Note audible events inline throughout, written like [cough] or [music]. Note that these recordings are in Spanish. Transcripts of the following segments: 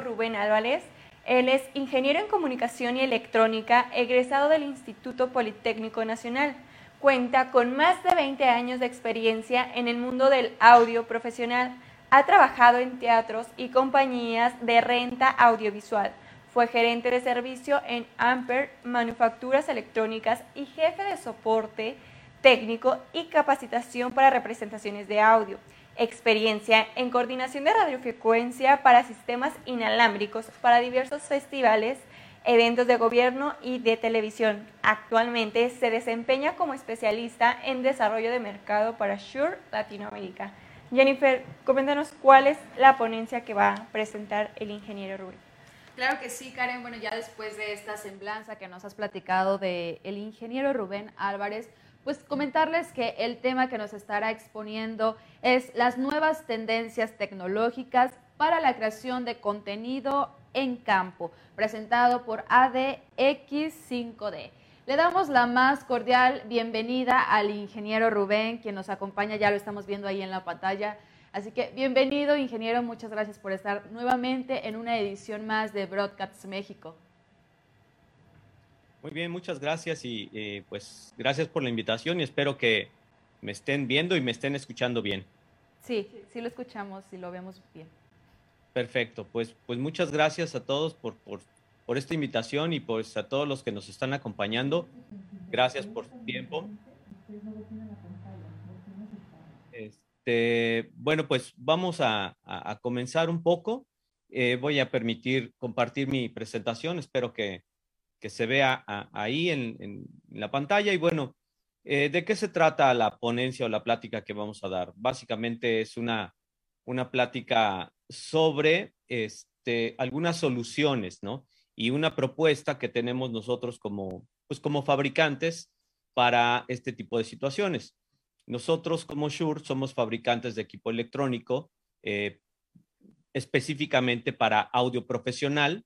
Rubén Álvarez. Él es ingeniero en comunicación y electrónica, egresado del Instituto Politécnico Nacional. Cuenta con más de 20 años de experiencia en el mundo del audio profesional. Ha trabajado en teatros y compañías de renta audiovisual. Fue gerente de servicio en Amper Manufacturas Electrónicas y jefe de soporte técnico y capacitación para representaciones de audio. Experiencia en coordinación de radiofrecuencia para sistemas inalámbricos para diversos festivales, eventos de gobierno y de televisión. Actualmente se desempeña como especialista en desarrollo de mercado para Shure Latinoamérica. Jennifer, coméntanos cuál es la ponencia que va a presentar el ingeniero Rubén. Claro que sí, Karen. Bueno, ya después de esta semblanza que nos has platicado del el ingeniero Rubén Álvarez, pues comentarles que el tema que nos estará exponiendo es las nuevas tendencias tecnológicas para la creación de contenido en campo, presentado por ADX5D. Le damos la más cordial bienvenida al ingeniero Rubén, quien nos acompaña, ya lo estamos viendo ahí en la pantalla. Así que bienvenido, ingeniero. Muchas gracias por estar nuevamente en una edición más de Broadcast México. Muy bien, muchas gracias y eh, pues gracias por la invitación y espero que me estén viendo y me estén escuchando bien. Sí, sí lo escuchamos y lo vemos bien. Perfecto, pues, pues muchas gracias a todos por, por, por esta invitación y pues a todos los que nos están acompañando. Gracias por su tiempo. Este, bueno, pues vamos a, comenzar un poco. Eh, voy a permitir compartir mi presentación. Espero que, se vea ahí en, la pantalla. Y bueno, eh, ¿de qué se trata la ponencia o la plática que vamos a dar? Básicamente es una, una plática sobre este, algunas soluciones, ¿no? Y una propuesta que tenemos nosotros como, pues como fabricantes para este tipo de situaciones. Nosotros como Shure somos fabricantes de equipo electrónico eh, específicamente para audio profesional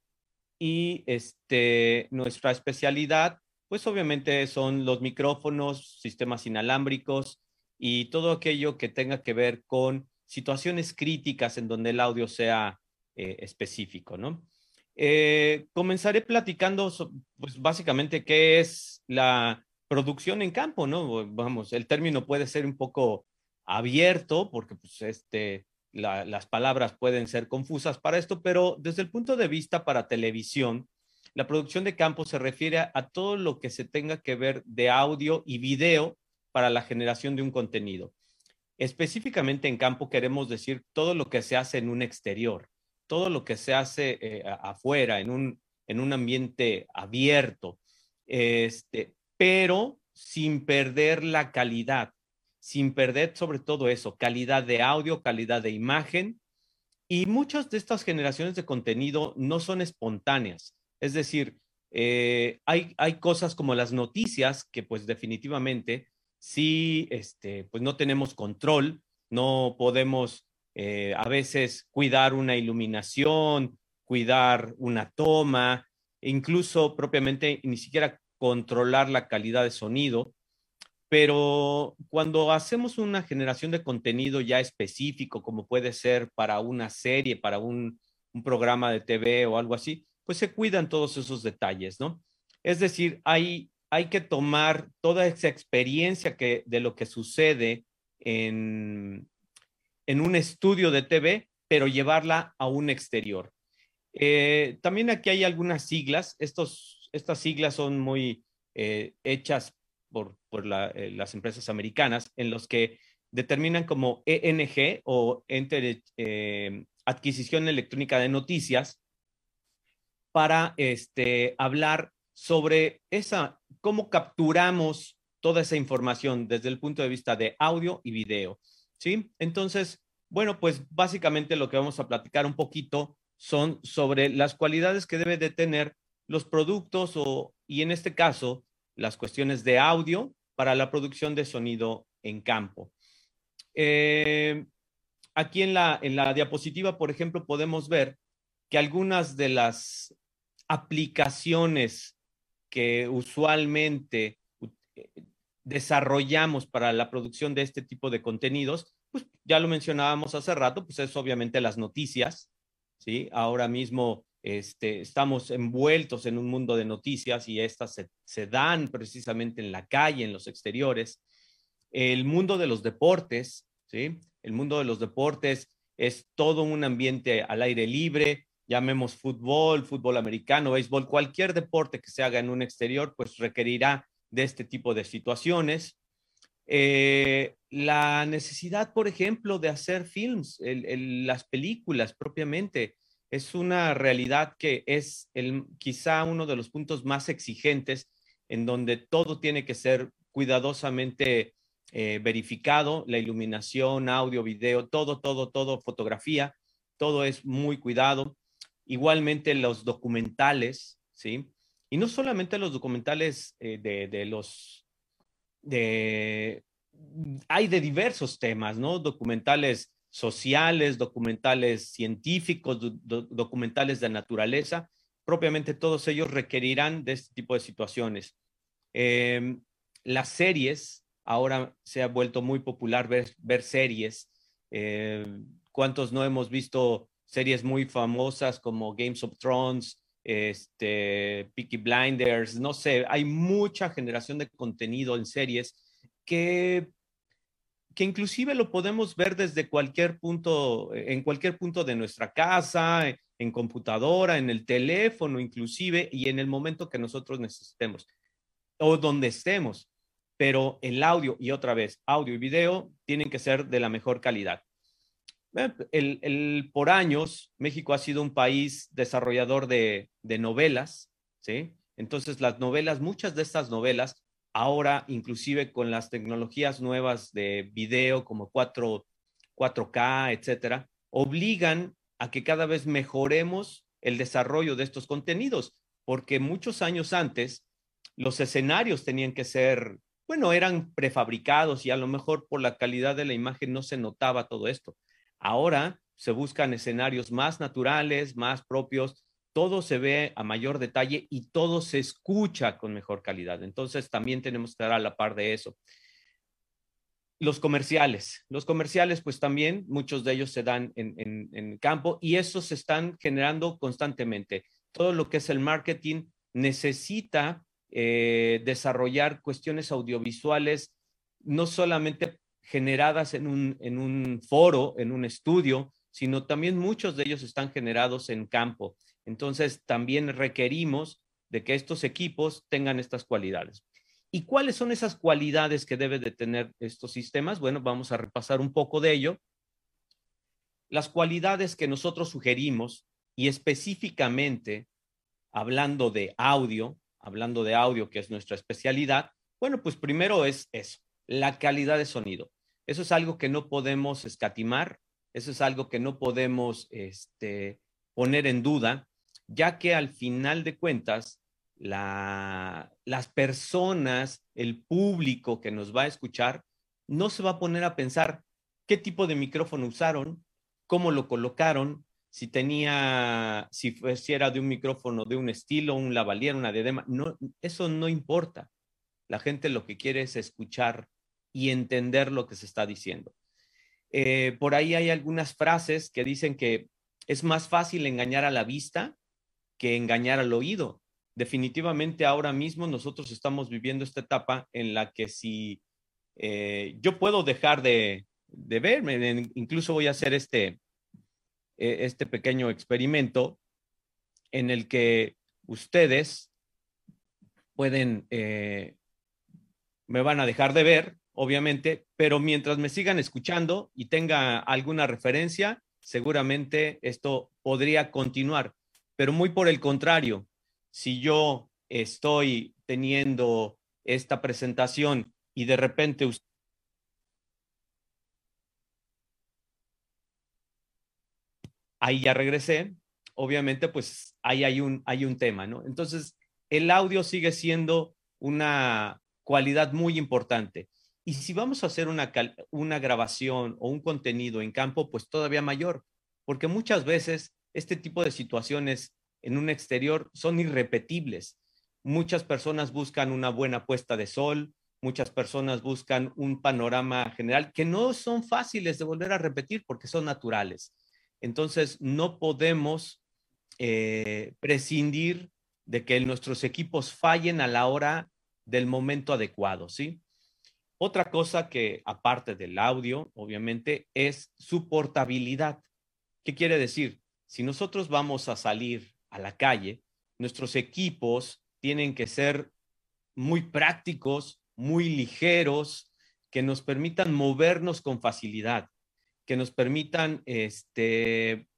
y este, nuestra especialidad, pues obviamente son los micrófonos, sistemas inalámbricos y todo aquello que tenga que ver con situaciones críticas en donde el audio sea eh, específico, ¿no? Eh, comenzaré platicando, pues básicamente, qué es la producción en campo, ¿no? Vamos, el término puede ser un poco abierto porque pues, este, las palabras pueden ser confusas para esto, pero desde el punto de vista para televisión, la producción de campo se refiere a, todo lo que se tenga que ver de audio y video para la generación de un contenido. Específicamente en campo queremos decir todo lo que se hace en un exterior, todo lo que se hace eh, afuera, en un, en un ambiente abierto. Este, pero sin perder la calidad, sin perder sobre todo eso, calidad de audio, calidad de imagen. Y muchas de estas generaciones de contenido no son espontáneas. Es decir, eh, hay, hay cosas como las noticias que pues definitivamente sí, este, pues no tenemos control, no podemos eh, a veces cuidar una iluminación, cuidar una toma, incluso propiamente ni siquiera controlar la calidad de sonido, pero cuando hacemos una generación de contenido ya específico, como puede ser para una serie, para un, programa de TV o algo así, pues se cuidan todos esos detalles, ¿no? Es decir, hay, hay que tomar toda esa experiencia que, de lo que sucede en, en un estudio de TV, pero llevarla a un exterior. Eh, también aquí hay algunas siglas. Estos estas siglas son muy eh, hechas por, eh, las empresas americanas, en los que determinan como ENG o Enter, eh, Adquisición Electrónica de Noticias para este, hablar sobre esa, cómo capturamos toda esa información desde el punto de vista de audio y video. ¿Sí? Entonces, bueno, pues básicamente lo que vamos a platicar un poquito son sobre las cualidades que debe de tener los productos o, y en este caso, las cuestiones de audio para la producción de sonido en campo. Eh, aquí en la, en la diapositiva, por ejemplo, podemos ver que algunas de las aplicaciones que usualmente eh, desarrollamos para la producción de este tipo de contenidos, pues ya lo mencionábamos hace rato, pues es obviamente las noticias, ¿sí? Ahora mismo este, estamos envueltos en un mundo de noticias y estas se, dan precisamente en la calle, en los exteriores. El mundo de los deportes, ¿sí? El mundo de los deportes es todo un ambiente al aire libre, llamemos fútbol, fútbol americano, béisbol, cualquier deporte que se haga en un exterior, pues requerirá de este tipo de situaciones. Eh, la necesidad, por ejemplo, de hacer films, las películas propiamente, es una realidad que es el, quizá uno de los puntos más exigentes en donde todo tiene que ser cuidadosamente eh, verificado, la iluminación, audio, video, todo, todo, todo, fotografía, todo es muy cuidado. Igualmente los documentales, ¿sí? Y no solamente los documentales eh, de, los, de, hay de diversos temas, ¿no? Documentales sociales, documentales científicos, documentales de naturaleza, propiamente todos ellos requerirán de este tipo de situaciones. Em, las series, ahora se ha vuelto muy popular ver, series. Em, ¿Cuántos no hemos visto series muy famosas como Games of Thrones, este, Peaky Blinders, no sé, hay mucha generación de contenido en series que, que inclusive lo podemos ver desde cualquier punto, en cualquier punto de nuestra casa, en computadora, en el teléfono inclusive, y en el momento que nosotros necesitemos o donde estemos. Pero el audio, y otra vez, audio y video tienen que ser de la mejor calidad. El, por años, México ha sido un país desarrollador de, novelas, ¿sí? Entonces, las novelas, muchas de estas novelas, ahora inclusive con las tecnologías nuevas de video como 4, 4K, etcétera, obligan a que cada vez mejoremos el desarrollo de estos contenidos, porque muchos años antes los escenarios tenían que ser, bueno, eran prefabricados y a lo mejor por la calidad de la imagen no se notaba todo esto. Ahora se buscan escenarios más naturales, más propios, todo se ve a mayor detalle y todo se escucha con mejor calidad. Entonces también tenemos que estar a la par de eso. Los comerciales, los comerciales pues también muchos de ellos se dan en, campo y esos se están generando constantemente. Todo lo que es el marketing necesita eh, desarrollar cuestiones audiovisuales no solamente generadas en un, en un foro, en un estudio, sino también muchos de ellos están generados en campo. Entonces, también requerimos de que estos equipos tengan estas cualidades. ¿Y cuáles son esas cualidades que deben de tener estos sistemas? Bueno, vamos a repasar un poco de ello. Las cualidades que nosotros sugerimos y específicamente hablando de audio, hablando de audio que es nuestra especialidad, bueno, pues primero es eso, la calidad de sonido. Eso es algo que no podemos escatimar, eso es algo que no podemos este, poner en duda, ya que al final de cuentas, la, las personas, el público que nos va a escuchar, no se va a poner a pensar qué tipo de micrófono usaron, cómo lo colocaron, si tenía, si, era de un micrófono de un estilo, un lavalier, una diadema, eso no importa. La gente lo que quiere es escuchar y entender lo que se está diciendo. Eh, por ahí hay algunas frases que dicen que es más fácil engañar a la vista que engañar al oído. Definitivamente ahora mismo nosotros estamos viviendo esta etapa en la que si eh, yo puedo dejar de, de verme, incluso voy a hacer este, e, este pequeño experimento en el que ustedes pueden, eh, me van a dejar de ver, obviamente, pero mientras me sigan escuchando y tenga alguna referencia, seguramente esto podría continuar. Pero muy por el contrario, si yo estoy teniendo esta presentación y de repente usted ahí ya regresé, obviamente pues ahí hay un, hay un tema, ¿no? Entonces, el audio sigue siendo una cualidad muy importante. Y si vamos a hacer una, una grabación o un contenido en campo, pues todavía mayor, porque muchas veces este tipo de situaciones en un exterior son irrepetibles. Muchas personas buscan una buena puesta de sol, muchas personas buscan un panorama general que no son fáciles de volver a repetir porque son naturales. Entonces, no podemos eh, prescindir de que nuestros equipos fallen a la hora del momento adecuado, ¿sí? Otra cosa que, aparte del audio, obviamente, es su portabilidad. ¿Qué quiere decir? Si nosotros vamos a salir a la calle, nuestros equipos tienen que ser muy prácticos, muy ligeros, que nos permitan movernos con facilidad, que nos permitan este,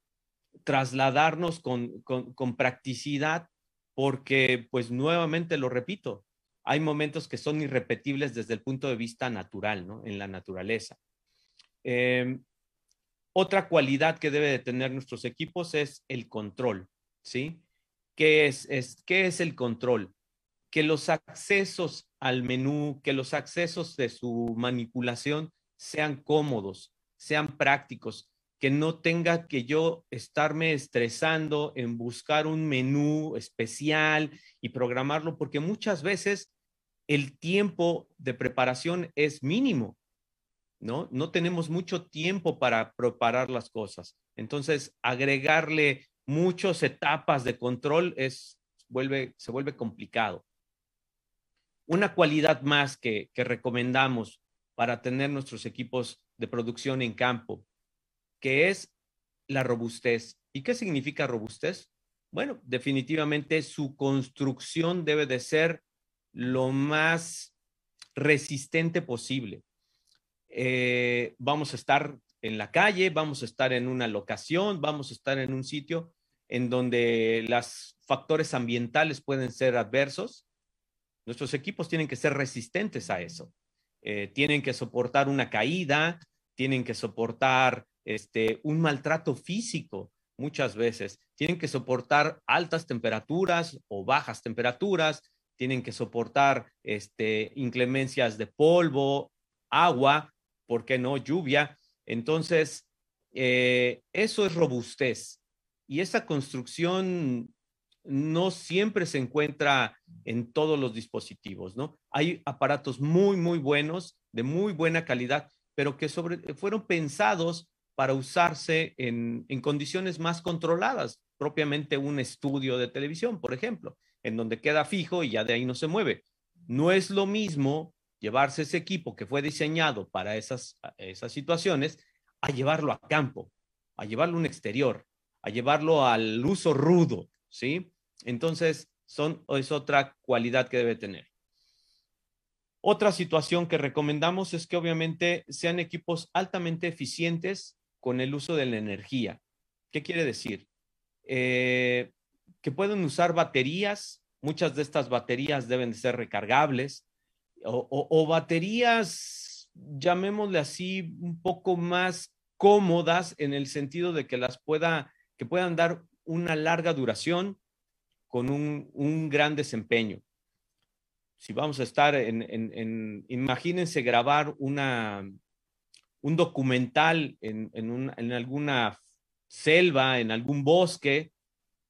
trasladarnos con, practicidad, porque pues nuevamente lo repito, hay momentos que son irrepetibles desde el punto de vista natural, ¿no? En la naturaleza. Em, otra cualidad que debe de tener nuestros equipos es el control, ¿sí? ¿Qué es, ¿Qué es el control? Que los accesos al menú, que los accesos de su manipulación sean cómodos, sean prácticos, que no tenga que yo estarme estresando en buscar un menú especial y programarlo, porque muchas veces el tiempo de preparación es mínimo, ¿no? No tenemos mucho tiempo para preparar las cosas. Entonces, agregarle muchas etapas de control es, vuelve, se vuelve complicado. Una cualidad más que, que recomendamos para tener nuestros equipos de producción en campo, que es la robustez. ¿Y qué significa robustez? Bueno, definitivamente su construcción debe de ser lo más resistente posible. Eh, vamos a estar en la calle, vamos a estar en una locación, vamos a estar en un sitio en donde los factores ambientales pueden ser adversos. Nuestros equipos tienen que ser resistentes a eso. Eh, tienen que soportar una caída, tienen que soportar este, un maltrato físico muchas veces, tienen que soportar altas temperaturas o bajas temperaturas, tienen que soportar este, inclemencias de polvo, agua, ¿por qué no? Lluvia. Entonces, eh, eso es robustez. Y esa construcción no siempre se encuentra en todos los dispositivos, ¿no? Hay aparatos muy, muy buenos, de muy buena calidad, pero que fueron pensados para usarse en condiciones más controladas, propiamente un estudio de televisión, por ejemplo, en donde queda fijo y ya de ahí no se mueve. No es lo mismo llevarse ese equipo que fue diseñado para esas, esas situaciones a llevarlo a campo, a llevarlo a un exterior, a llevarlo al uso rudo, ¿sí? Entonces, son, es otra cualidad que debe tener. Otra situación que recomendamos es que obviamente sean equipos altamente eficientes con el uso de la energía. ¿Qué quiere decir? Eh, que pueden usar baterías, muchas de estas baterías deben de ser recargables, o, baterías, llamémosle así, un poco más cómodas en el sentido de que las pueda, que puedan dar una larga duración con un, gran desempeño. Si vamos a estar en, en imagínense grabar una, un documental en, en, alguna selva, en algún bosque,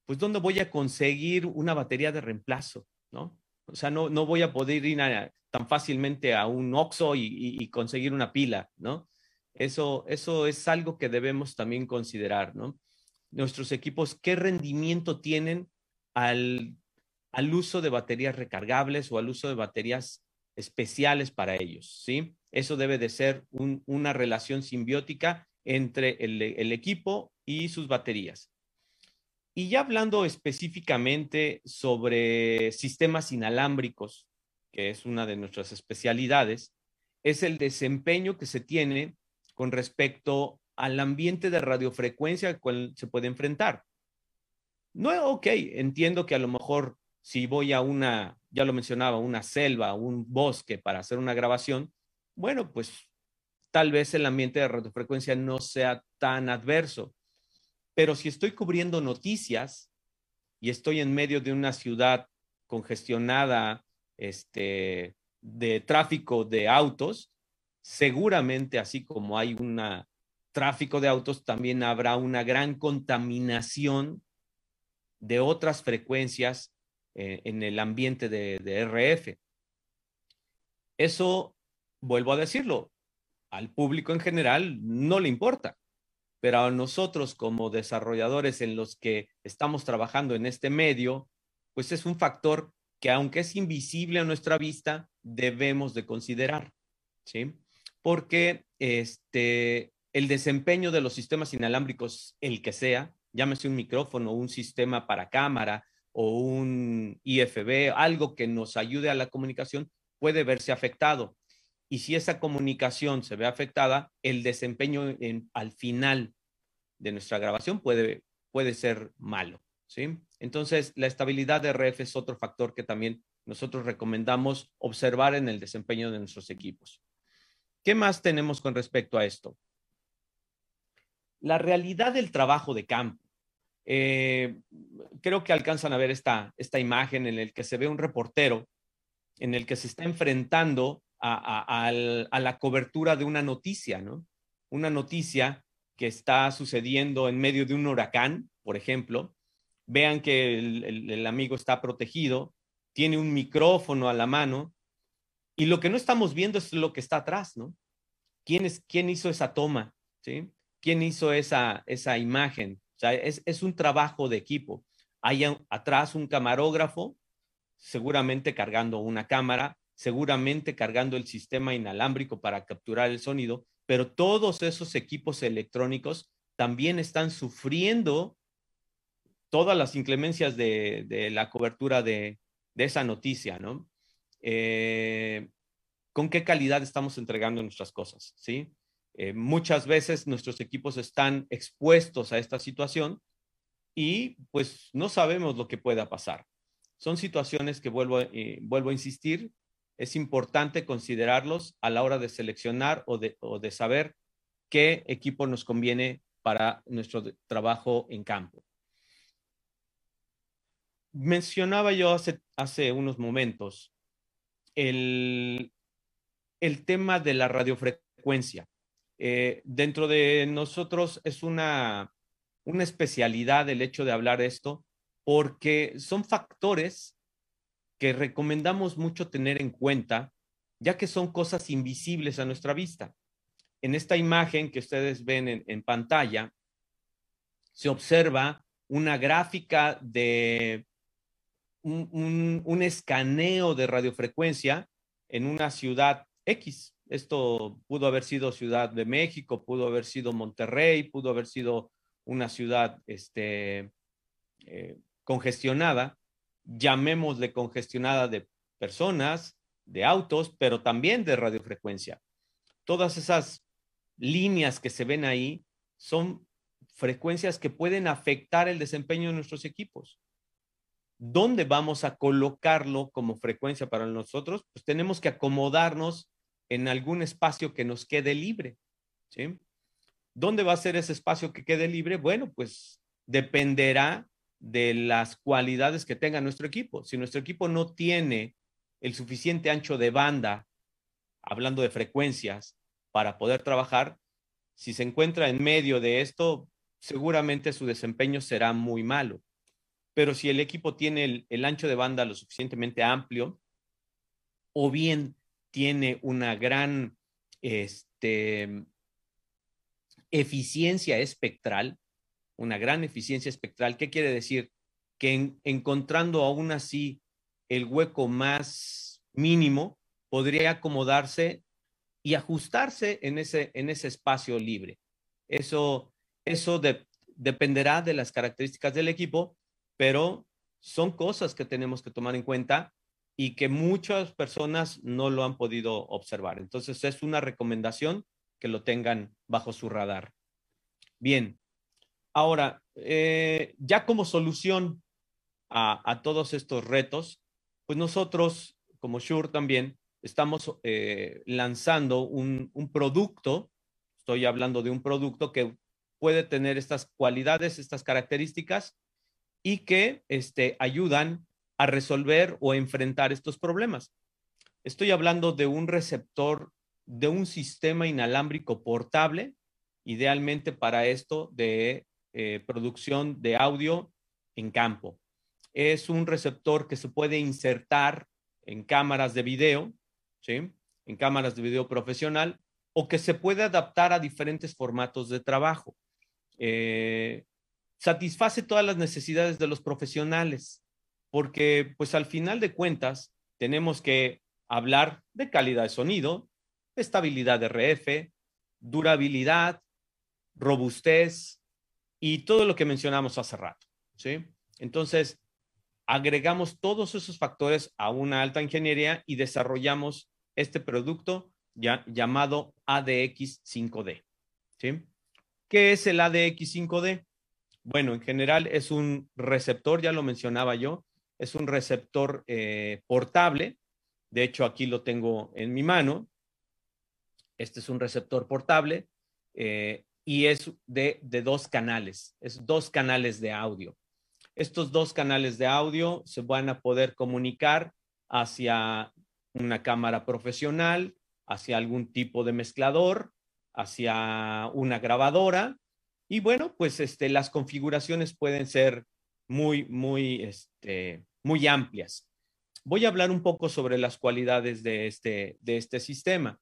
pues ¿dónde voy a conseguir una batería de reemplazo? ¿No? O sea, no, no voy a poder ir tan fácilmente a un Oxxo y, conseguir una pila, ¿no? Eso, eso es algo que debemos también considerar, ¿no? Nuestros equipos, ¿qué rendimiento tienen al, al uso de baterías recargables o al uso de baterías especiales para ellos, ¿sí? Eso debe de ser una relación simbiótica entre el, equipo y sus baterías. Y ya hablando específicamente sobre sistemas inalámbricos, que es una de nuestras especialidades, es el desempeño que se tiene con respecto al ambiente de radiofrecuencia al cual se puede enfrentar. No, ok, entiendo que a lo mejor si voy a una, ya lo mencionaba, una selva, un bosque para hacer una grabación, bueno, pues tal vez el ambiente de radiofrecuencia no sea tan adverso. Pero si estoy cubriendo noticias y estoy en medio de una ciudad congestionada, este, de tráfico de autos, seguramente así como hay un tráfico de autos, también habrá una gran contaminación de otras frecuencias eh, en el ambiente de, de RF. Eso vuelvo a decirlo, al público en general no le importa. Pero a nosotros como desarrolladores en los que estamos trabajando en este medio, pues es un factor que aunque es invisible a nuestra vista, debemos de considerar, ¿sí? Porque este, el desempeño de los sistemas inalámbricos, el que sea, llámese un micrófono, un sistema para cámara o un IFB, algo que nos ayude a la comunicación, puede verse afectado. Y si esa comunicación se ve afectada, el desempeño al final de nuestra grabación puede, puede ser malo. ¿sí? Entonces, la estabilidad de RF es otro factor que también nosotros recomendamos observar en el desempeño de nuestros equipos. ¿Qué más tenemos con respecto a esto? La realidad del trabajo de campo. Eh, creo que alcanzan a ver esta, esta imagen en el que se ve un reportero en el que se está enfrentando a, la cobertura de una noticia, ¿no? Una noticia que está sucediendo en medio de un huracán, por ejemplo. Vean que el amigo está protegido, tiene un micrófono a la mano y lo que no estamos viendo es lo que está atrás, ¿no? ¿Quién, es, quién hizo esa toma? ¿Sí? ¿Quién hizo esa, esa imagen? O sea, es, es un trabajo de equipo. Hay atrás un camarógrafo, seguramente cargando una cámara, seguramente cargando el sistema inalámbrico para capturar el sonido, pero todos esos equipos electrónicos también están sufriendo todas las inclemencias de, de la cobertura de, de esa noticia, ¿no? Eh, ¿Con qué calidad estamos entregando nuestras cosas? ¿Sí? Eh, muchas veces nuestros equipos están expuestos a esta situación y pues no sabemos lo que pueda pasar. Son situaciones que vuelvo, eh, vuelvo a insistir, es importante considerarlos a la hora de seleccionar o de, saber qué equipo nos conviene para nuestro trabajo en campo mencionaba yo hace, unos momentos el, el tema de la radiofrecuencia. Eh, dentro de nosotros es una, una especialidad el hecho de hablar esto porque son factores que recomendamos mucho tener en cuenta, ya que son cosas invisibles a nuestra vista. En esta imagen que ustedes ven en, pantalla, se observa una gráfica de un, escaneo de radiofrecuencia en una ciudad X. Esto pudo haber sido Ciudad de México, pudo haber sido Monterrey, pudo haber sido una ciudad este, eh, congestionada, llamémosle congestionada de personas, de autos, pero también de radiofrecuencia. Todas esas líneas que se ven ahí son frecuencias que pueden afectar el desempeño de nuestros equipos. ¿Dónde vamos a colocarlo como frecuencia para nosotros? Pues tenemos que acomodarnos en algún espacio que nos quede libre. ¿sí? ¿Dónde va a ser ese espacio que quede libre? Bueno, pues dependerá de las cualidades que tenga nuestro equipo. Si nuestro equipo no tiene el suficiente ancho de banda, hablando de frecuencias, para poder trabajar, si se encuentra en medio de esto, seguramente su desempeño será muy malo pero si el equipo tiene el, ancho de banda lo suficientemente amplio, o bien tiene una gran este, eficiencia espectral, una gran eficiencia espectral, ¿qué quiere decir? Que encontrando aún así el hueco más mínimo, podría acomodarse y ajustarse en ese, en ese espacio libre. Eso, eso dependerá de las características del equipo, pero son cosas que tenemos que tomar en cuenta y que muchas personas no lo han podido observar. Entonces es una recomendación que lo tengan bajo su radar. Bien, ahora, eh, ya como solución a, todos estos retos, pues nosotros, como Shure también, estamos eh, lanzando un, producto, estoy hablando de un producto que puede tener estas cualidades, estas características, y que este, ayudan a resolver o enfrentar estos problemas. Estoy hablando de un receptor de un sistema inalámbrico portable, idealmente para esto de eh, producción de audio en campo. Es un receptor que se puede insertar en cámaras de video, ¿sí? en cámaras de video profesional, o que se puede adaptar a diferentes formatos de trabajo. eh, satisface todas las necesidades de los profesionales, porque pues al final de cuentas tenemos que hablar de calidad de sonido, estabilidad de RF, durabilidad, robustez y todo lo que mencionamos hace rato, ¿sí? Entonces, agregamos todos esos factores a una alta ingeniería y desarrollamos este producto ya, llamado ADX 5D, ¿sí? ¿Qué es el ADX 5D? Bueno, en general es un receptor, ya lo mencionaba yo, es un receptor eh, portable. De hecho, aquí lo tengo en mi mano. Este es un receptor portable eh, y es de, de dos canales, es dos canales de audio. Estos dos canales de audio se van a poder comunicar hacia una cámara profesional, hacia algún tipo de mezclador, hacia una grabadora. Y bueno, pues este, las configuraciones pueden ser muy, muy, este, muy amplias. Voy a hablar un poco sobre las cualidades de este, de este sistema.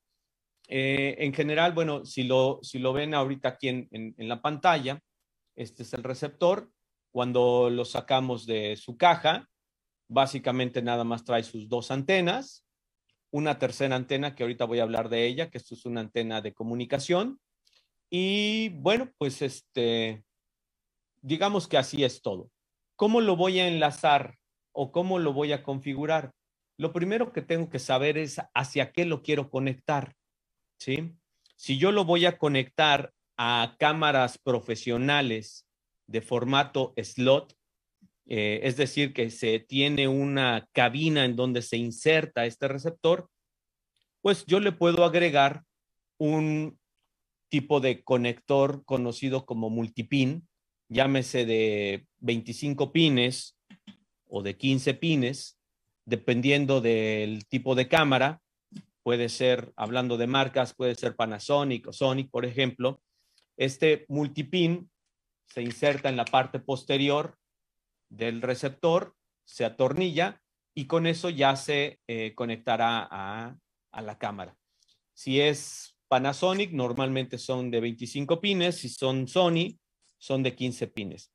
Eh, en general, bueno, si lo, si lo ven ahorita aquí en, en, la pantalla, este es el receptor. Cuando lo sacamos de su caja, básicamente nada más trae sus dos antenas, una tercera antena que ahorita voy a hablar de ella, que esto es una antena de comunicación. Y bueno, pues este, digamos que así es todo. ¿Cómo lo voy a enlazar o cómo lo voy a configurar? Lo primero que tengo que saber es hacia qué lo quiero conectar. ¿Sí? Si yo lo voy a conectar a cámaras profesionales de formato slot, eh, es decir, que se tiene una cabina en donde se inserta este receptor, pues yo le puedo agregar un tipo de conector conocido como multipin, llámese de 25 pines o de 15 pines, dependiendo del tipo de cámara, puede ser, hablando de marcas, puede ser Panasonic o Sonic, por ejemplo. Este multipin se inserta en la parte posterior del receptor, se atornilla y con eso ya se eh, conectará a, la cámara. Si es Panasonic, normalmente son de 25 pines, si son Sony, son de 15 pines.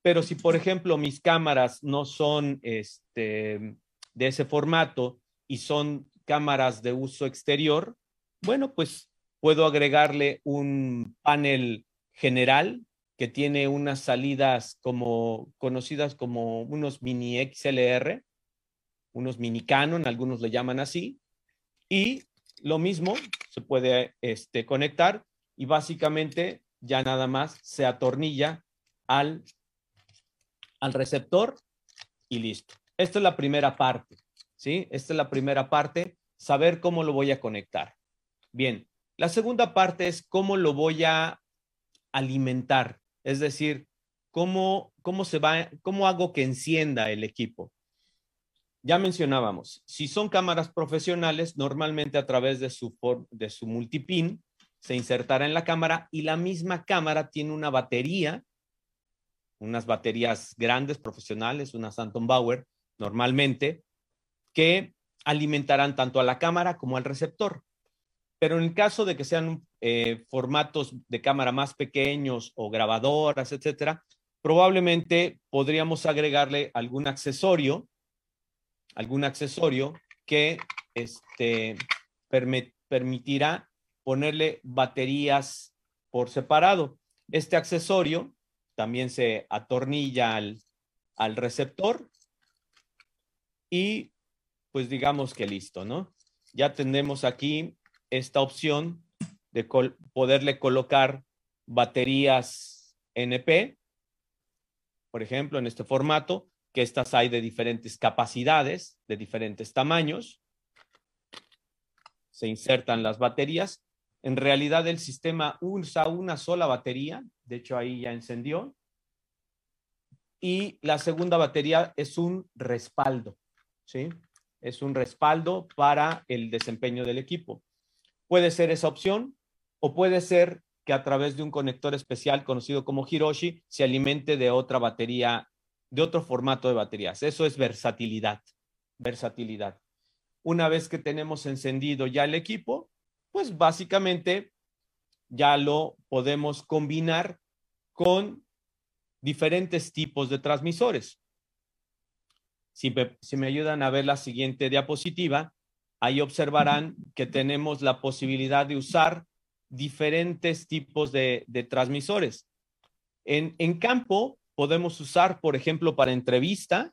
Pero si, por ejemplo, mis cámaras no son este, de ese formato y son cámaras de uso exterior, bueno, pues puedo agregarle un panel general que tiene unas salidas como conocidas como unos mini XLR, unos mini Canon, algunos le llaman así, y lo mismo se puede este, conectar y básicamente ya nada más se atornilla al, al receptor y listo. Esta es la primera parte, ¿sí? Esta es la primera parte, saber cómo lo voy a conectar. Bien, la segunda parte es cómo lo voy a alimentar, es decir, cómo, cómo se va, cómo hago que encienda el equipo. Ya mencionábamos, si son cámaras profesionales, normalmente a través de su, de su multipin se insertará en la cámara y la misma cámara tiene una batería, unas baterías grandes profesionales, una Phantom Bauer normalmente, que alimentarán tanto a la cámara como al receptor. Pero en el caso de que sean eh, formatos de cámara más pequeños o grabadoras, etcétera, probablemente podríamos agregarle algún accesorio, algún accesorio que este, permitirá ponerle baterías por separado. Este accesorio también se atornilla al, al receptor y pues digamos que listo, ¿no? Ya tenemos aquí esta opción de poderle colocar baterías NP, por ejemplo, en este formato, que estas hay de diferentes capacidades, de diferentes tamaños. Se insertan las baterías. En realidad el sistema usa una sola batería, de hecho ahí ya encendió. Y la segunda batería es un respaldo, ¿sí? Es un respaldo para el desempeño del equipo. Puede ser esa opción o puede ser que a través de un conector especial conocido como Hiroshi se alimente de otra batería, de otro formato de baterías. Eso es versatilidad, versatilidad. Una vez que tenemos encendido ya el equipo, pues básicamente ya lo podemos combinar con diferentes tipos de transmisores. Si me, ayudan a ver la siguiente diapositiva, ahí observarán que tenemos la posibilidad de usar diferentes tipos de, transmisores. En, en, campo podemos usar, por ejemplo, para entrevista,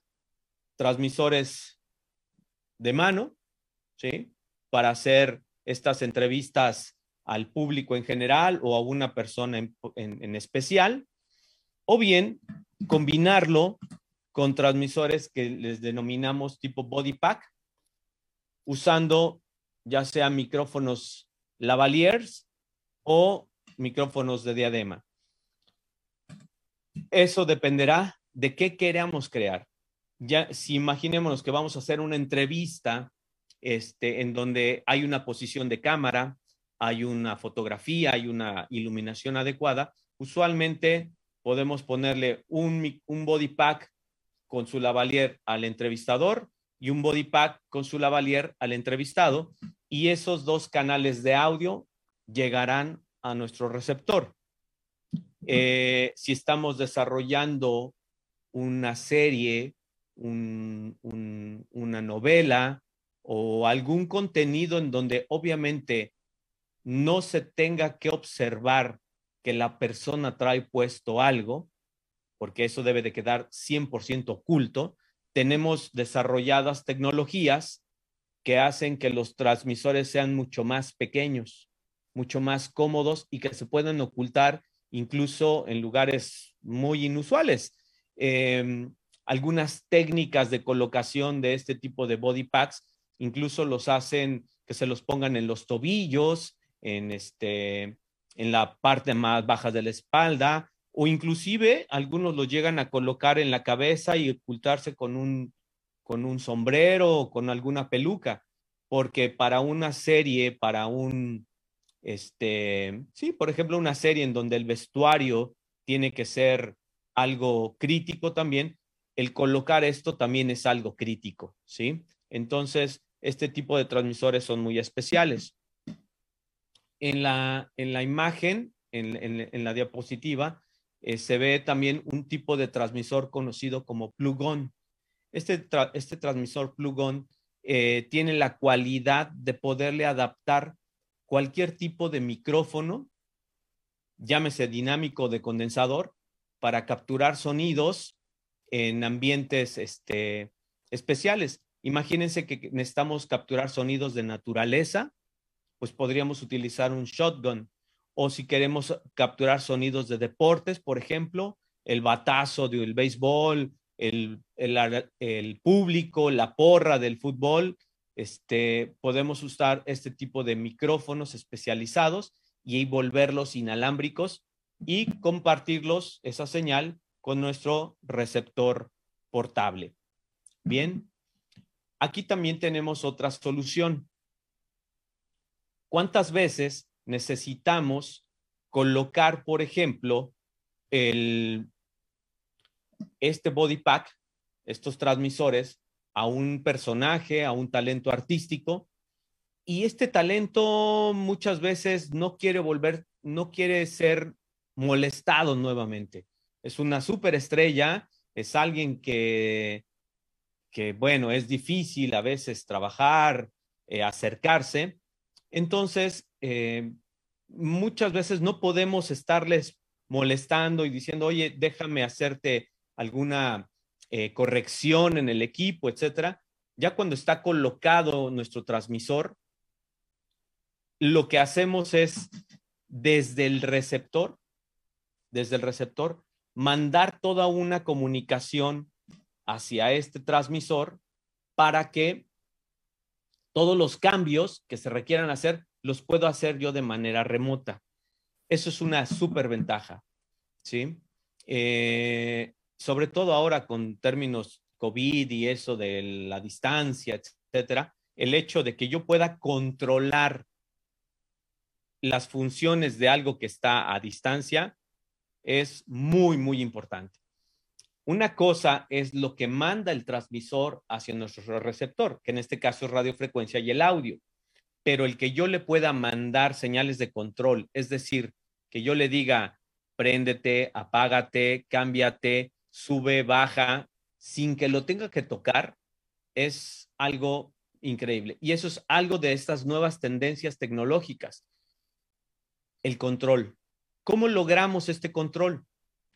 transmisores de mano, ¿sí? Para hacer estas entrevistas al público en general o a una persona en, especial, o bien combinarlo con transmisores que les denominamos tipo body pack, usando ya sea micrófonos lavaliers o micrófonos de diadema. Eso dependerá de qué queramos crear. Ya, si imaginémonos que vamos a hacer una entrevista este, en donde hay una posición de cámara, hay una fotografía, hay una iluminación adecuada, usualmente podemos ponerle un, un body pack con su lavalier al entrevistador y un body pack con su lavalier al entrevistado y esos dos canales de audio llegarán a nuestro receptor. Eh, si estamos desarrollando una serie, una novela o algún contenido en donde obviamente no se tenga que observar que la persona trae puesto algo, porque eso debe de quedar 100% oculto, tenemos desarrolladas tecnologías que hacen que los transmisores sean mucho más pequeños, mucho más cómodos y que se puedan ocultar incluso en lugares muy inusuales. Em, algunas técnicas de colocación de este tipo de body packs incluso los hacen que se los pongan en los tobillos, en, este, en la parte más baja de la espalda, o inclusive algunos lo llegan a colocar en la cabeza y ocultarse con un, con un sombrero o con alguna peluca, porque para una serie, para un, este, sí, por ejemplo, una serie en donde el vestuario tiene que ser algo crítico también, el colocar esto también es algo crítico, ¿sí? Entonces, este tipo de transmisores son muy especiales en la, en la imagen, en, la diapositiva, eh, se ve también un tipo de transmisor conocido como plug-on. Este, este transmisor plug-on eh, tiene la cualidad de poderle adaptar cualquier tipo de micrófono, llámese dinámico de condensador, para capturar sonidos en ambientes este, especiales. Imagínense que necesitamos capturar sonidos de naturaleza, pues podríamos utilizar un shotgun. O si queremos capturar sonidos de deportes, por ejemplo, el batazo del béisbol, el, el, público, la porra del fútbol, este, podemos usar este tipo de micrófonos especializados y volverlos inalámbricos y compartirlos, esa señal, con nuestro receptor portable. Bien, aquí también tenemos otra solución. ¿Cuántas veces necesitamos colocar, por ejemplo, el, este body pack, estos transmisores, a un personaje, a un talento artístico? Y este talento muchas veces no quiere volver, no quiere ser molestado nuevamente. Es una superestrella, es alguien que, que, bueno, es difícil a veces trabajar, eh, acercarse, entonces, eh, muchas veces no podemos estarles molestando y diciendo, oye, déjame hacerte alguna eh, corrección en el equipo, etcétera. Ya cuando está colocado nuestro transmisor, lo que hacemos es desde el receptor, desde el receptor, mandar toda una comunicación hacia este transmisor para que todos los cambios que se requieran hacer los puedo hacer yo de manera remota. Eso es una súper ventaja, ¿sí? Eh, sobre todo ahora con términos COVID y eso de la distancia, etcétera, el hecho de que yo pueda controlar las funciones de algo que está a distancia es muy, muy importante. Una cosa es lo que manda el transmisor hacia nuestro receptor, que en este caso es radiofrecuencia y el audio. Pero el que yo le pueda mandar señales de control, es decir, que yo le diga, préndete, apágate, cámbiate, sube, baja, sin que lo tenga que tocar, es algo increíble. Y eso es algo de estas nuevas tendencias tecnológicas. El control. ¿Cómo logramos este control?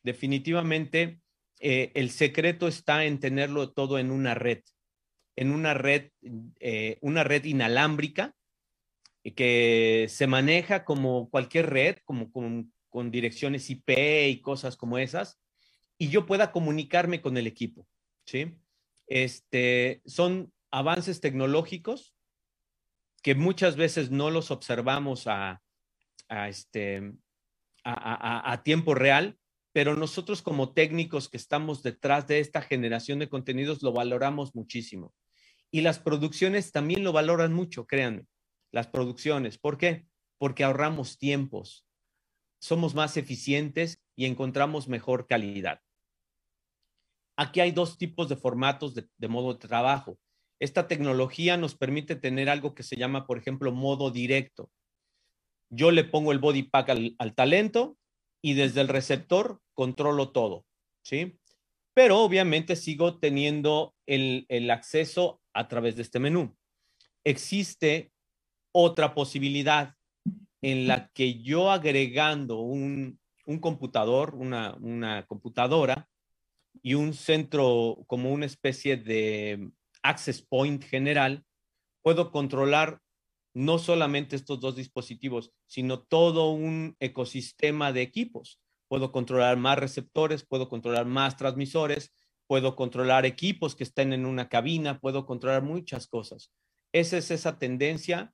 Definitivamente, eh, el secreto está en tenerlo todo en una red, en una red, eh, una red inalámbrica que se maneja como cualquier red, como con, direcciones IP y cosas como esas, y yo pueda comunicarme con el equipo, ¿sí? Este, son avances tecnológicos que muchas veces no los observamos a, este, a, tiempo real, pero nosotros como técnicos que estamos detrás de esta generación de contenidos lo valoramos muchísimo. Y las producciones también lo valoran mucho, créanme, las producciones. ¿Por qué? Porque ahorramos tiempos, somos más eficientes y encontramos mejor calidad. Aquí hay dos tipos de formatos de modo de trabajo. Esta tecnología nos permite tener algo que se llama, por ejemplo, modo directo. Yo le pongo el body pack al, talento y desde el receptor controlo todo, ¿sí? Pero obviamente sigo teniendo el, acceso a través de este menú. Existe otra posibilidad en la que yo agregando un, computador, una, una, computadora y un centro como una especie de access point general, puedo controlar no solamente estos dos dispositivos, sino todo un ecosistema de equipos. Puedo controlar más receptores, puedo controlar más transmisores, puedo controlar equipos que estén en una cabina, puedo controlar muchas cosas. Esa es esa tendencia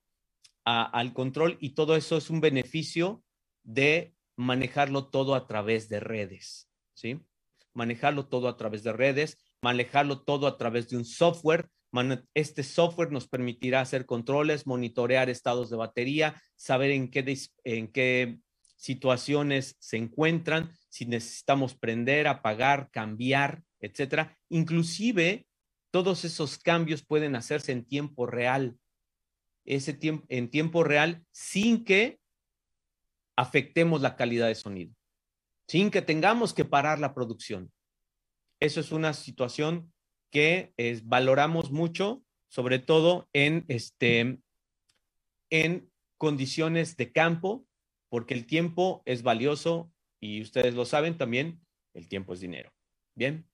al control y todo eso es un beneficio de manejarlo todo a través de redes, ¿sí? Manejarlo todo a través de redes manejarlo todo a través de un software. Este software nos permitirá hacer controles, monitorear estados de batería, saber en qué, en qué situaciones se encuentran, si necesitamos prender, apagar, cambiar, etcétera. Inclusive, todos esos cambios pueden hacerse en tiempo real. Ese tiempo, en tiempo real sin que afectemos la calidad de sonido, sin que tengamos que parar la producción. Eso es una situación que valoramos mucho, sobre todo en, este, en condiciones de campo, porque el tiempo es valioso y ustedes lo saben también, el tiempo es dinero. Bien.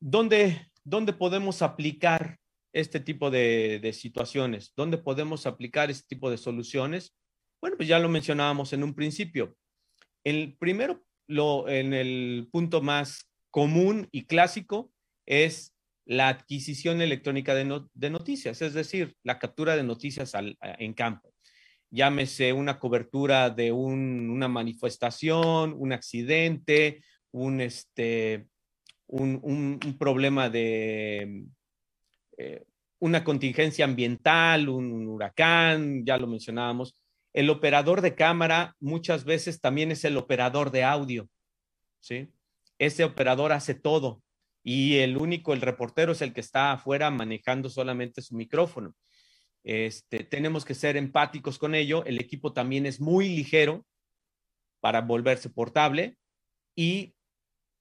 ¿Dónde, dónde podemos aplicar este tipo de, de, situaciones? ¿Dónde podemos aplicar este tipo de soluciones? Bueno, pues ya lo mencionábamos en un principio. El primero lo, en el punto más común y clásico es la adquisición electrónica de, noticias, es decir, la captura de noticias en campo. Llámese una cobertura de una manifestación, un accidente, un, este, problema de eh, una contingencia ambiental, un huracán, ya lo mencionábamos. El operador de cámara muchas veces también es el operador de audio, ¿sí? Ese operador hace todo y el único, el reportero es el que está afuera manejando solamente su micrófono. Este, tenemos que ser empáticos con ello. El equipo también es muy ligero para volverse portable y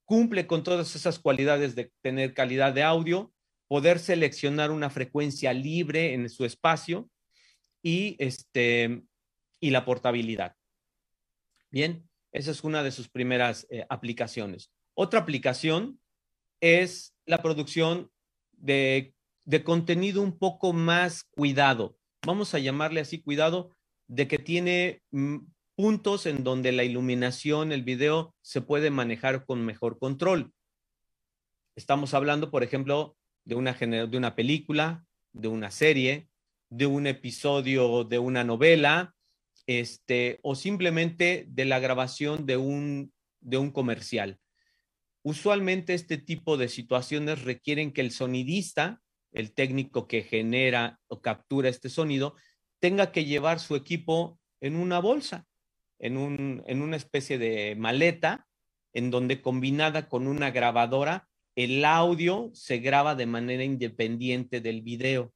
cumple con todas esas cualidades de tener calidad de audio, poder seleccionar una frecuencia libre en su espacio y este la portabilidad. Bien, esa es una de sus primeras eh, aplicaciones. Otra aplicación es la producción de, contenido un poco más cuidado. Vamos a llamarle así cuidado, de que tiene mm, puntos en donde la iluminación, el video se puede manejar con mejor control. Estamos hablando, por ejemplo, de una, de una película, de una serie, de un episodio de una novela, este, o simplemente de la grabación de un, de un comercial. Usualmente este tipo de situaciones requieren que el sonidista, el técnico que genera o captura este sonido, tenga que llevar su equipo en una bolsa, en, un, en una especie de maleta, en donde combinada con una grabadora, el audio se graba de manera independiente del video.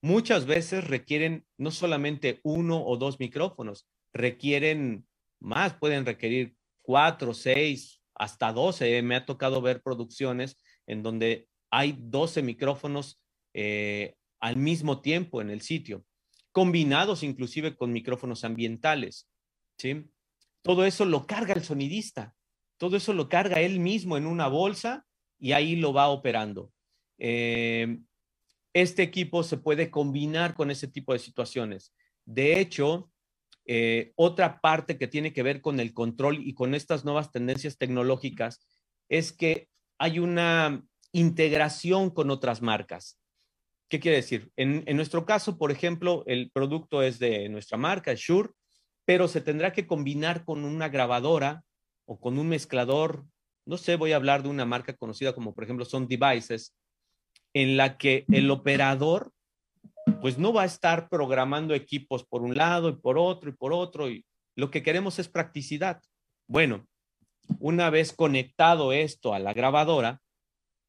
muchas veces requieren no solamente uno o dos micrófonos, requieren más, pueden requerir cuatro, seis, hasta doce. Me ha tocado ver producciones en donde hay doce micrófonos eh, al mismo tiempo en el sitio, combinados inclusive con micrófonos ambientales. ¿sí? Todo eso lo carga el sonidista, todo eso lo carga él mismo en una bolsa y ahí lo va operando. Eh, este equipo se puede combinar con ese tipo de situaciones. De hecho, eh, otra parte que tiene que ver con el control y con estas nuevas tendencias tecnológicas es que hay una integración con otras marcas. ¿Qué quiere decir? En, nuestro caso, por ejemplo, el producto es de nuestra marca, Shure, pero se tendrá que combinar con una grabadora o con un mezclador. No sé, voy a hablar de una marca conocida como, por ejemplo, son Devices, en la que el operador pues no va a estar programando equipos por un lado y por otro y por otro y lo que queremos es practicidad. Bueno, una vez conectado esto a la grabadora,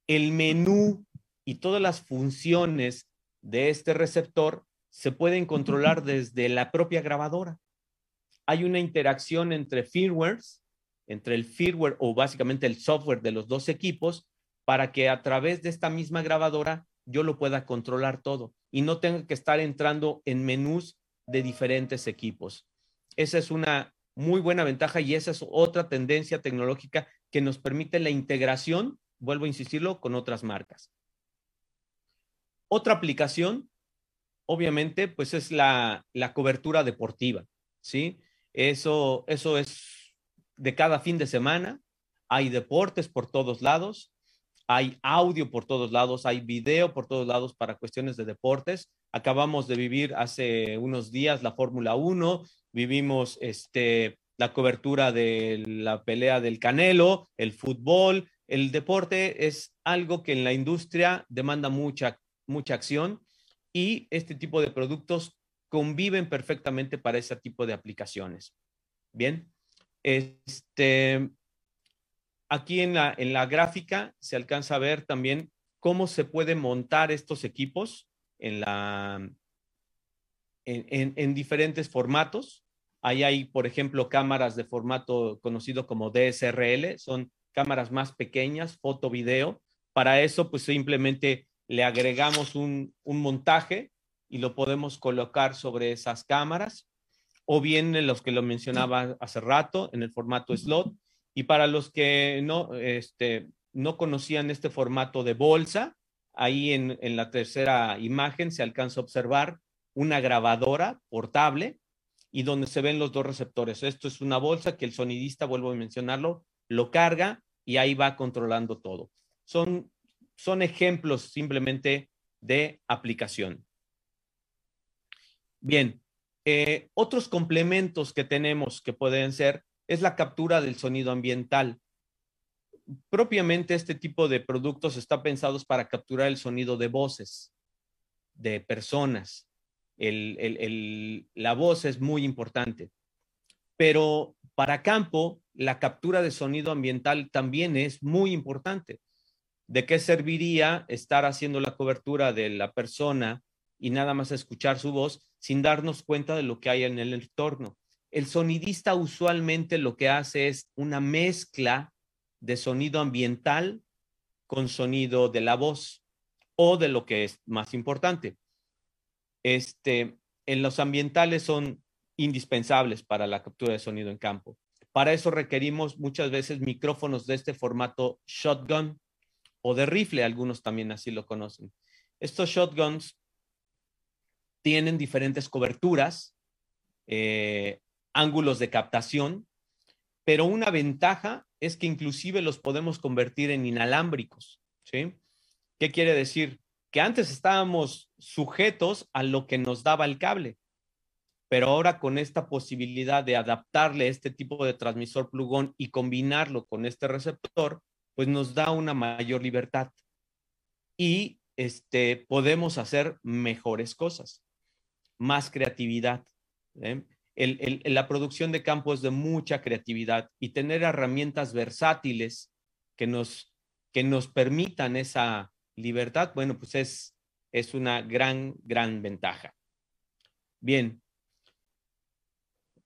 el menú y todas las funciones de este receptor se pueden controlar [laughs] desde la propia grabadora. Hay una interacción entre firmwares, entre el firmware o básicamente el software de los dos equipos para que a través de esta misma grabadora yo lo pueda controlar todo y no tenga que estar entrando en menús de diferentes equipos. Esa es una muy buena ventaja y esa es otra tendencia tecnológica que nos permite la integración, vuelvo a insistirlo, con otras marcas. Otra aplicación, obviamente, pues es la, la cobertura deportiva, ¿sí? Eso, eso es de cada fin de semana. Hay deportes por todos lados hay audio por todos lados, hay video por todos lados para cuestiones de deportes. Acabamos de vivir hace unos días la Fórmula 1, vivimos este, la cobertura de la pelea del Canelo, el fútbol. El deporte es algo que en la industria demanda mucha, mucha acción y este tipo de productos conviven perfectamente para ese tipo de aplicaciones. Bien, este, Aquí en la, en la gráfica se alcanza a ver también cómo se puede montar estos equipos en, la, en, en, diferentes formatos. Ahí hay, por ejemplo, cámaras de formato conocido como DSRL, son cámaras más pequeñas, foto, video. Para eso, pues simplemente le agregamos un, un montaje y lo podemos colocar sobre esas cámaras, o bien en los que lo mencionaba hace rato, en el formato slot, y para los que no, este, no conocían este formato de bolsa, ahí en, en la tercera imagen se alcanza a observar una grabadora portable y donde se ven los dos receptores. Esto es una bolsa que el sonidista, vuelvo a mencionarlo, lo carga y ahí va controlando todo. Son, son ejemplos simplemente de aplicación. Bien, eh, otros complementos que tenemos que pueden ser es la captura del sonido ambiental. Propiamente este tipo de productos está pensados para capturar el sonido de voces, de personas. la voz es muy importante. Pero para campo, la captura de sonido ambiental también es muy importante. ¿De qué serviría estar haciendo la cobertura de la persona y nada más escuchar su voz sin darnos cuenta de lo que hay en el entorno? El sonidista usualmente lo que hace es una mezcla de sonido ambiental con sonido de la voz o de lo que es más importante. Este, en los ambientales son indispensables para la captura de sonido en campo. Para eso requerimos muchas veces micrófonos de este formato shotgun o de rifle, algunos también así lo conocen. Estos shotguns tienen diferentes coberturas. Eh, ángulos de captación, pero una ventaja es que inclusive los podemos convertir en inalámbricos, ¿sí? ¿Qué quiere decir? Que antes estábamos sujetos a lo que nos daba el cable, pero ahora con esta posibilidad de adaptarle este tipo de transmisor plugón y combinarlo con este receptor, pues nos da una mayor libertad y este, podemos hacer mejores cosas, más creatividad. ¿eh? La producción de campo es de mucha creatividad y tener herramientas versátiles que nos, que nos permitan esa libertad, bueno, pues es, es una gran, gran ventaja. Bien.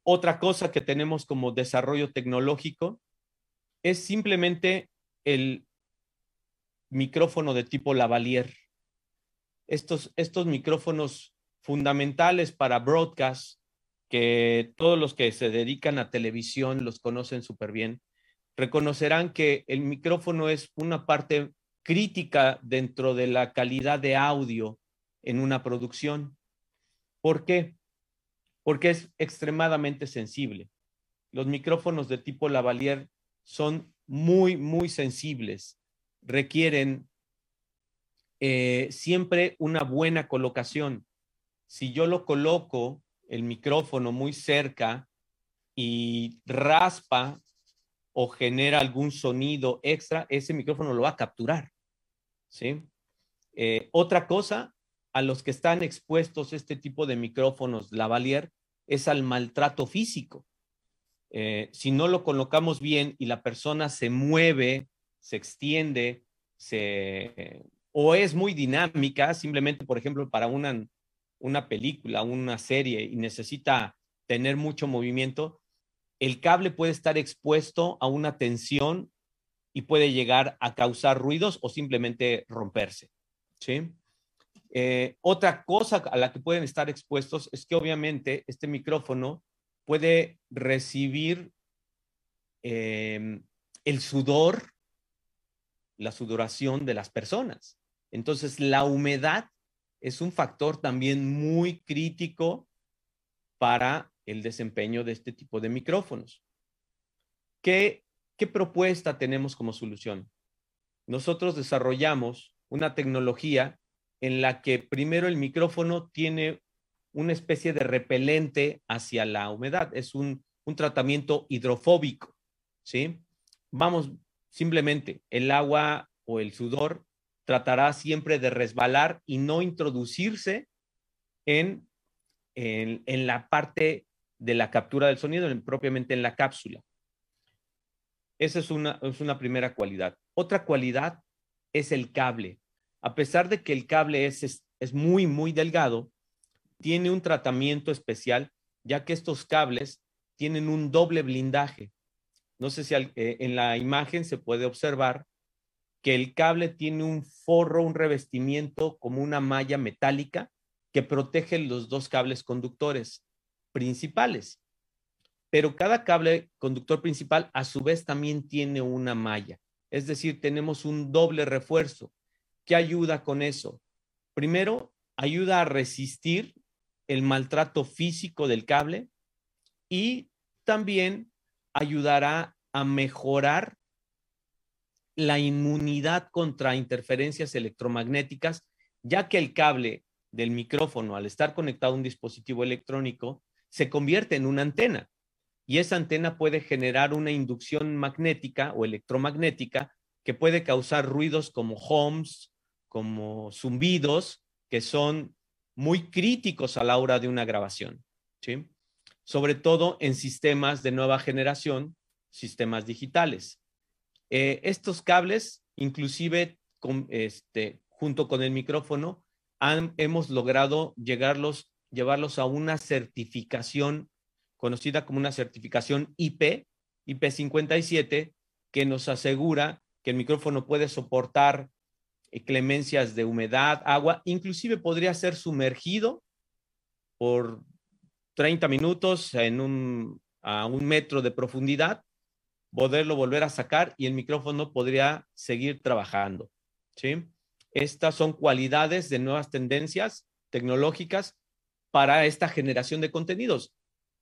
Otra cosa que tenemos como desarrollo tecnológico es simplemente el micrófono de tipo lavalier. Estos, estos micrófonos fundamentales para broadcast, que todos los que se dedican a televisión los conocen súper bien, reconocerán que el micrófono es una parte crítica dentro de la calidad de audio en una producción. ¿Por qué? Porque es extremadamente sensible. Los micrófonos de tipo lavalier son muy, muy sensibles. Requieren eh, siempre una buena colocación. Si yo lo coloco el micrófono muy cerca y raspa o genera algún sonido extra, ese micrófono lo va a capturar. ¿sí? Eh, otra cosa a los que están expuestos este tipo de micrófonos lavalier es al maltrato físico. Eh, si no lo colocamos bien y la persona se mueve, se extiende, se, o es muy dinámica, simplemente, por ejemplo, para una, una película, una serie y necesita tener mucho movimiento, el cable puede estar expuesto a una tensión y puede llegar a causar ruidos o simplemente romperse. Eh, otra cosa a la que pueden estar expuestos es que obviamente este micrófono puede recibir em, el sudor, la sudoración de las personas. Entonces, la humedad es un factor también muy crítico para el desempeño de este tipo de micrófonos. ¿Qué, qué propuesta tenemos como solución? Nosotros desarrollamos una tecnología en la que primero el micrófono tiene una especie de repelente hacia la humedad, es un, tratamiento hidrofóbico, ¿sí? Vamos, simplemente el agua o el sudor tratará siempre de resbalar y no introducirse en, en, la parte de la captura del sonido, propiamente en la cápsula. Esa es una, es una primera cualidad. Otra cualidad es el cable a pesar de que el cable es, es, muy, muy delgado, tiene un tratamiento especial, ya que estos cables tienen un doble blindaje. No sé si eh, en la imagen se puede observar que el cable tiene un forro, un revestimiento como una malla metálica que protege los dos cables conductores principales. Pero cada cable conductor principal a su vez también tiene una malla. Es decir, tenemos un doble refuerzo. ¿Qué ayuda con eso? Primero, ayuda a resistir el maltrato físico del cable y también ayudará a mejorar la inmunidad contra interferencias electromagnéticas, ya que el cable del micrófono, al estar conectado a un dispositivo electrónico, se convierte en una antena y esa antena puede generar una inducción magnética o electromagnética que puede causar ruidos como homes, como zumbidos que son muy críticos a la hora de una grabación. Sobre todo en sistemas de nueva generación, sistemas digitales. Eh, estos cables, inclusive este, junto con el micrófono, hemos logrado llevarlos a una certificación conocida como una certificación IP, IP57, que nos asegura que el micrófono puede soportar eh, clemencias de humedad, agua, inclusive podría ser sumergido por 30 minutos en a un metro de profundidad, poderlo volver a sacar y el micrófono podría seguir trabajando. ¿sí? Estas son cualidades de nuevas tendencias tecnológicas para esta generación de contenidos.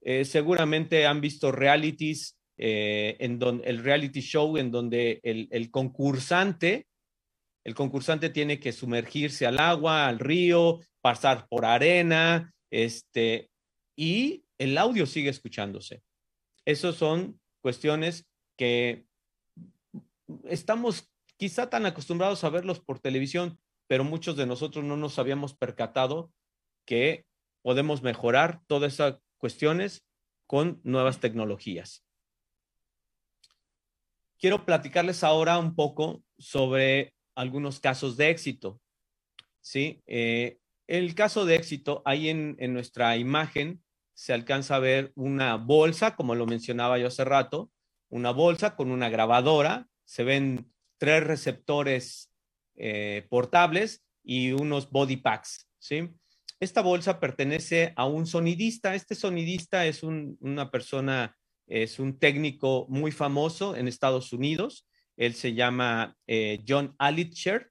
Eh, seguramente han visto realities, eh, en donde, el reality show en donde el, concursante el concursante tiene que sumergirse al agua, al río, pasar por arena, este, y el audio sigue escuchándose. Esas son cuestiones que estamos quizá tan acostumbrados a verlos por televisión, pero muchos de nosotros no nos habíamos percatado que podemos mejorar todas esas cuestiones con nuevas tecnologías. Quiero platicarles ahora un poco sobre algunos casos de éxito. ¿sí? Eh, el caso de éxito, ahí en, nuestra imagen se alcanza a ver una bolsa, como lo mencionaba yo hace rato, una bolsa con una grabadora, se ven tres receptores eh, portables y unos body packs, ¿sí? Esta bolsa pertenece a un sonidista. Este sonidista es una persona, es un técnico muy famoso en Estados Unidos. Él se llama eh, John Alitcher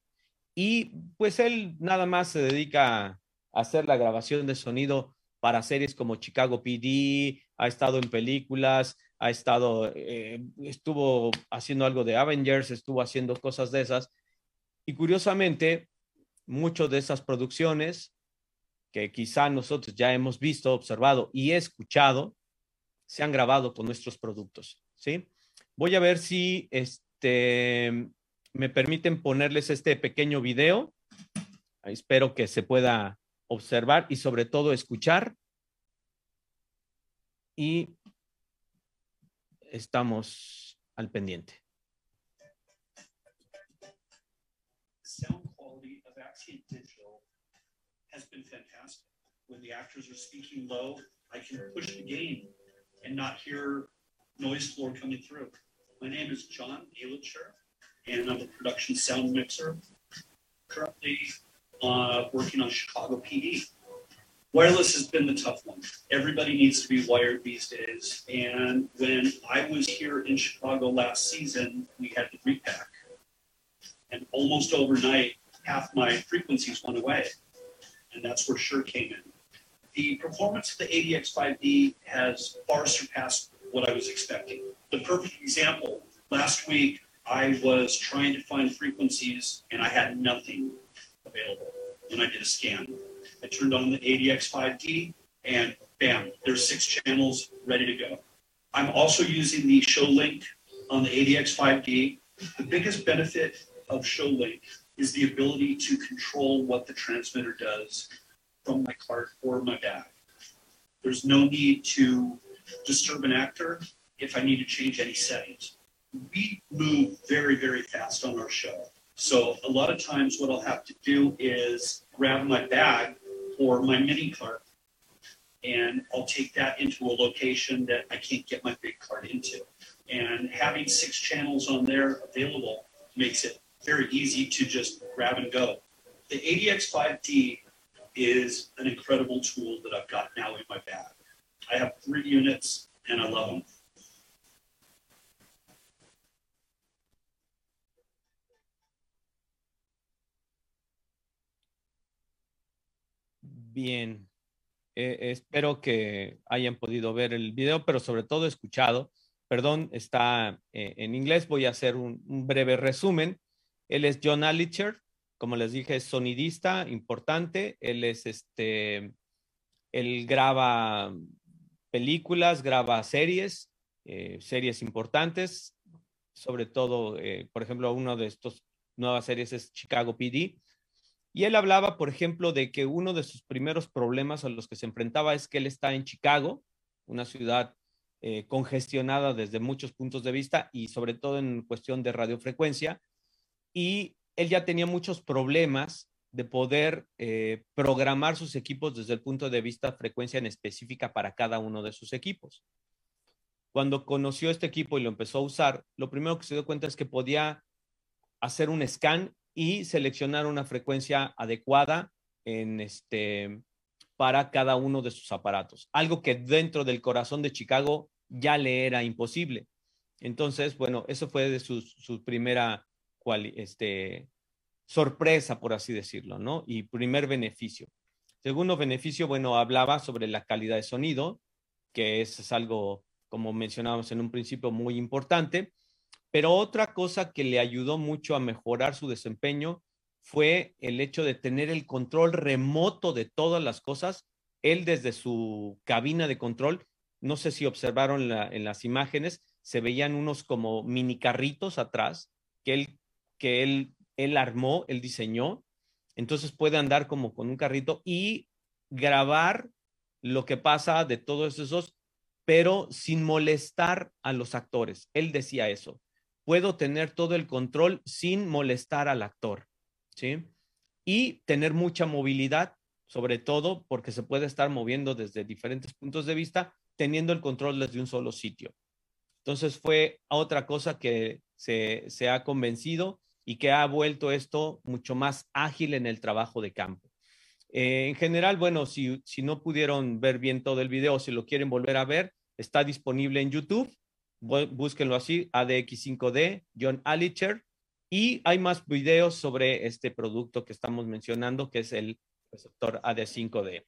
y pues él nada más se dedica a hacer la grabación de sonido para series como Chicago PD, ha estado en películas, ha estado, eh, estuvo haciendo algo de Avengers, estuvo haciendo cosas de esas. Y curiosamente, muchas de esas producciones que quizá nosotros ya hemos visto, observado y escuchado, se han grabado con nuestros productos, ¿sí? Voy a ver si este, me permiten ponerles este pequeño video. Espero que se pueda observar y sobre todo escuchar. Y estamos al pendiente. Sound quality of has been fantastic. When the actors are speaking low, I can push the gain and not hear noise floor coming through. My name is John Elitcher, and I'm a production sound mixer. Currently uh, working on Chicago PD. Wireless has been the tough one. Everybody needs to be wired these days. And when I was here in Chicago last season, we had to repack. And almost overnight, half my frequencies went away. And that's where Sure came in. The performance of the ADX5D has far surpassed what I was expecting. The perfect example last week, I was trying to find frequencies and I had nothing available when I did a scan. I turned on the ADX5D and bam, there's six channels ready to go. I'm also using the show link on the ADX5D. The biggest benefit of ShowLink is the ability to control what the transmitter does from my cart or my bag. There's no need to disturb an actor if I need to change any settings. We move very, very fast on our show. So a lot of times what I'll have to do is grab my bag or my mini cart and I'll take that into a location that I can't get my big cart into. And having six channels on there available makes it very easy to just grab and go. The ADX5D is an incredible tool that I've got now in my bag. I have three units and I love them. Bien, eh, espero que hayan podido ver el video, pero sobre todo escuchado. Perdón, está eh, en inglés. Voy a hacer un, breve resumen. Él es John Alitcher, como les dije, es sonidista importante. Él es este, él graba películas, graba series, eh, series importantes. Sobre todo, por ejemplo, uno de estos nuevas series es Chicago PD y él hablaba, por ejemplo, de que uno de sus primeros problemas a los que se enfrentaba es que él está en Chicago, una ciudad eh, congestionada desde muchos puntos de vista y sobre todo en cuestión de radiofrecuencia. Y él ya tenía muchos problemas de poder eh, programar sus equipos desde el punto de vista frecuencia en específica para cada uno de sus equipos. Cuando conoció este equipo y lo empezó a usar, lo primero que se dio cuenta es que podía hacer un scan y seleccionar una frecuencia adecuada en este, para cada uno de sus aparatos. Algo que dentro del corazón de Chicago ya le era imposible. Entonces, bueno, eso fue su, su primera este, sorpresa, por así decirlo, ¿no? Y primer beneficio. Segundo beneficio, bueno, hablaba sobre la calidad de sonido, que es algo, como mencionábamos en un principio, muy importante. Pero otra cosa que le ayudó mucho a mejorar su desempeño fue el hecho de tener el control remoto de todas las cosas. Él desde su cabina de control, no sé si observaron en las imágenes, se veían unos como mini carritos atrás que él, que él, él armó, él diseñó. Entonces puede andar como con un carrito y grabar lo que pasa de todos esos, pero sin molestar a los actores. Él decía eso puedo tener todo el control sin molestar al actor, ¿sí? Y tener mucha movilidad, sobre todo porque se puede estar moviendo desde diferentes puntos de vista, teniendo el control desde un solo sitio. Entonces fue otra cosa que se, ha convencido y que ha vuelto esto mucho más ágil en el trabajo de campo. Eh, en general, bueno, si, si no pudieron ver bien todo el video, si lo quieren volver a ver, está disponible en YouTube. Búsquenlo así, ADX5D, John Alicher. Y hay más videos sobre este producto que estamos mencionando, que es el receptor AD5D.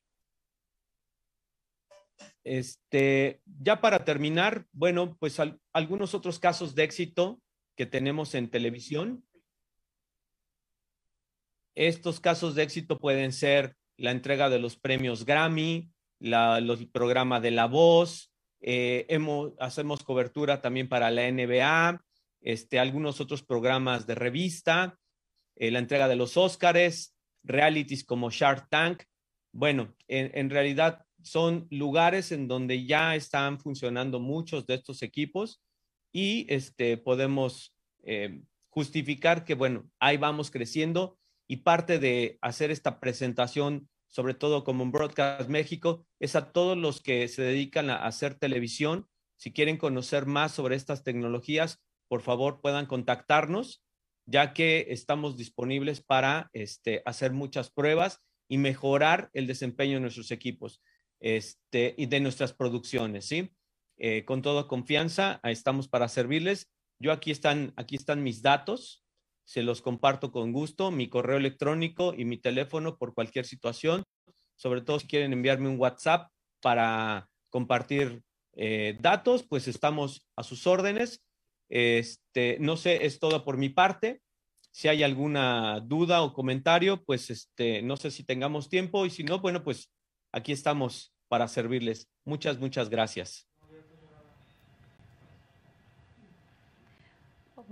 Este, ya para terminar, bueno, pues algunos otros casos de éxito que tenemos en televisión. Estos casos de éxito pueden ser la entrega de los premios Grammy, los programas de La Voz, eh, hacemos cobertura también para la NBA, este, algunos otros programas de revista, eh, la entrega de los Óscares, realities como Shark Tank. Bueno, en, realidad son lugares en donde ya están funcionando muchos de estos equipos y este, podemos eh, justificar que, bueno, ahí vamos creciendo y parte de hacer esta presentación, sobre todo como Broadcast México, es a todos los que se dedican a hacer televisión. Si quieren conocer más sobre estas tecnologías, por favor puedan contactarnos, ya que estamos disponibles para este, hacer muchas pruebas y mejorar el desempeño de nuestros equipos este, y de nuestras producciones, ¿sí? Eh, con toda confianza, estamos para servirles. Yo aquí están, aquí están mis datos se los comparto con gusto, mi correo electrónico y mi teléfono por cualquier situación, sobre todo si quieren enviarme un WhatsApp para compartir eh, datos, pues estamos a sus órdenes. Este, no sé, es todo por mi parte. Si hay alguna duda o comentario, pues este, no sé si tengamos tiempo y si no, bueno, pues aquí estamos para servirles. Muchas, muchas gracias.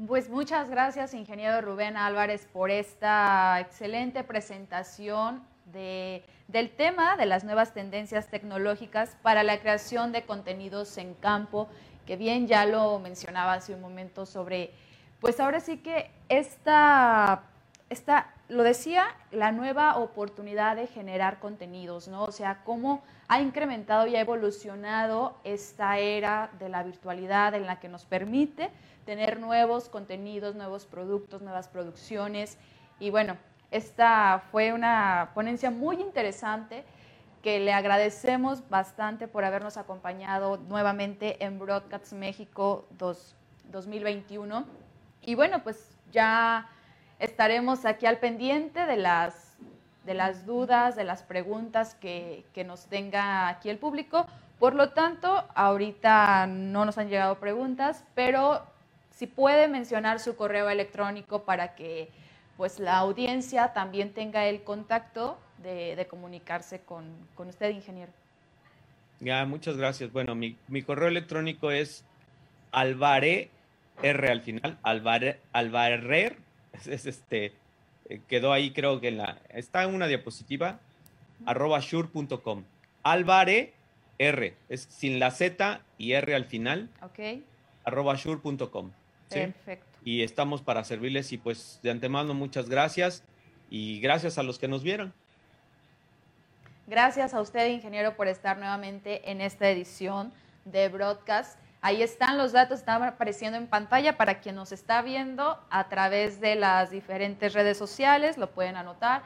Pues muchas gracias, ingeniero Rubén Álvarez, por esta excelente presentación de, del tema de las nuevas tendencias tecnológicas para la creación de contenidos en campo, que bien ya lo mencionaba hace un momento sobre, pues ahora sí que esta, esta lo decía, la nueva oportunidad de generar contenidos, ¿no? O sea, cómo ha incrementado y ha evolucionado esta era de la virtualidad en la que nos permite tener nuevos contenidos, nuevos productos, nuevas producciones. Y bueno, esta fue una ponencia muy interesante que le agradecemos bastante por habernos acompañado nuevamente en Broadcast México 2021. Y bueno, pues ya estaremos aquí al pendiente de las, de las dudas, de las preguntas que, que nos tenga aquí el público. Por lo tanto, ahorita no nos han llegado preguntas, pero si puede mencionar su correo electrónico para que pues la audiencia también tenga el contacto de, comunicarse con, usted, ingeniero. Ya, muchas gracias. Bueno, mi, correo electrónico es alvare, R al final, alvare, alvarer, [laughs] es, este, eh, quedó ahí creo que en la, está en una diapositiva, arroba shure.com. Alvare, R, es sin la Z y R al final. Ok. arroba shure.com. Perfecto. Y estamos para servirles y pues de antemano muchas gracias y gracias a los que nos vieron. Gracias a usted, ingeniero, por estar nuevamente en esta edición de Broadcast. Ahí están los datos, están apareciendo en pantalla para quien nos está viendo a través de las diferentes redes sociales, lo pueden anotar.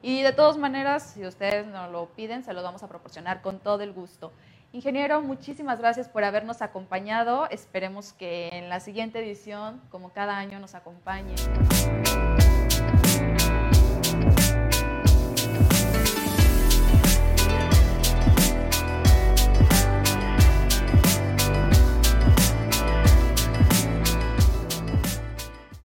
Y de todas maneras, si ustedes nos lo piden, se los vamos a proporcionar con todo el gusto. Ingeniero, muchísimas gracias por habernos acompañado. Esperemos que en la siguiente edición, como cada año, nos acompañe.